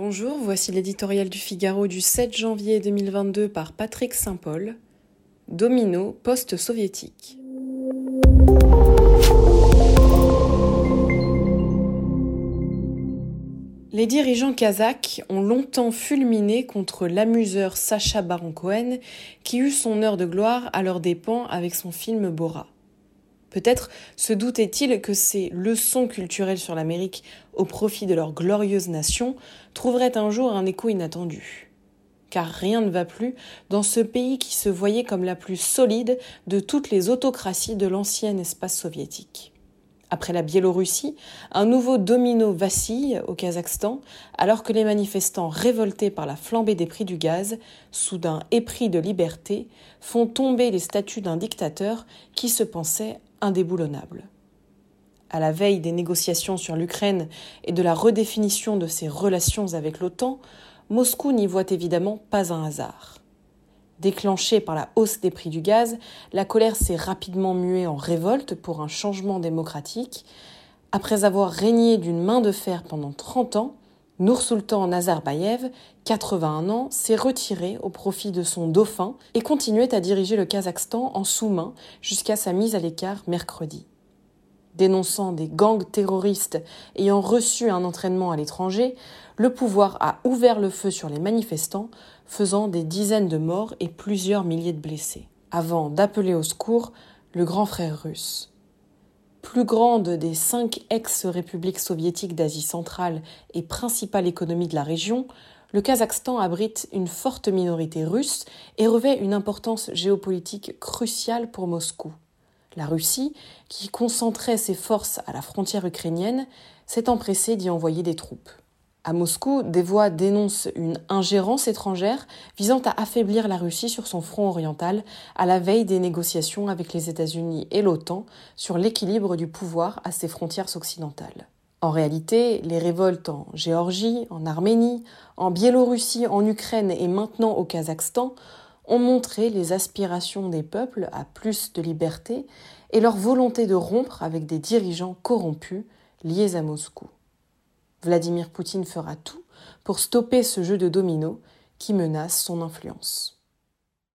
Bonjour, voici l'éditorial du Figaro du 7 janvier 2022 par Patrick Saint-Paul. Domino post-soviétique. Les dirigeants kazakhs ont longtemps fulminé contre l'amuseur Sacha Baron Cohen, qui eut son heure de gloire à leurs dépens avec son film Bora. Peut-être se doutait-il que ces leçons culturelles sur l'Amérique au profit de leur glorieuse nation trouveraient un jour un écho inattendu. Car rien ne va plus dans ce pays qui se voyait comme la plus solide de toutes les autocraties de l'ancien espace soviétique. Après la Biélorussie, un nouveau domino vacille au Kazakhstan, alors que les manifestants révoltés par la flambée des prix du gaz, soudain épris de liberté, font tomber les statuts d'un dictateur qui se pensait indéboulonnable. À la veille des négociations sur l'Ukraine et de la redéfinition de ses relations avec l'OTAN, Moscou n'y voit évidemment pas un hasard. Déclenchée par la hausse des prix du gaz, la colère s'est rapidement muée en révolte pour un changement démocratique. Après avoir régné d'une main de fer pendant 30 ans, Noursultan Nazarbayev, 81 ans, s'est retiré au profit de son dauphin et continuait à diriger le Kazakhstan en sous-main jusqu'à sa mise à l'écart mercredi. Dénonçant des gangs terroristes ayant reçu un entraînement à l'étranger, le pouvoir a ouvert le feu sur les manifestants, faisant des dizaines de morts et plusieurs milliers de blessés, avant d'appeler au secours le grand frère russe. Plus grande des cinq ex-républiques soviétiques d'Asie centrale et principale économie de la région, le Kazakhstan abrite une forte minorité russe et revêt une importance géopolitique cruciale pour Moscou. La Russie, qui concentrait ses forces à la frontière ukrainienne, s'est empressée d'y envoyer des troupes. À Moscou, des voix dénoncent une ingérence étrangère visant à affaiblir la Russie sur son front oriental à la veille des négociations avec les États-Unis et l'OTAN sur l'équilibre du pouvoir à ses frontières occidentales. En réalité, les révoltes en Géorgie, en Arménie, en Biélorussie, en Ukraine et maintenant au Kazakhstan ont montré les aspirations des peuples à plus de liberté et leur volonté de rompre avec des dirigeants corrompus liés à Moscou. Vladimir Poutine fera tout pour stopper ce jeu de domino qui menace son influence.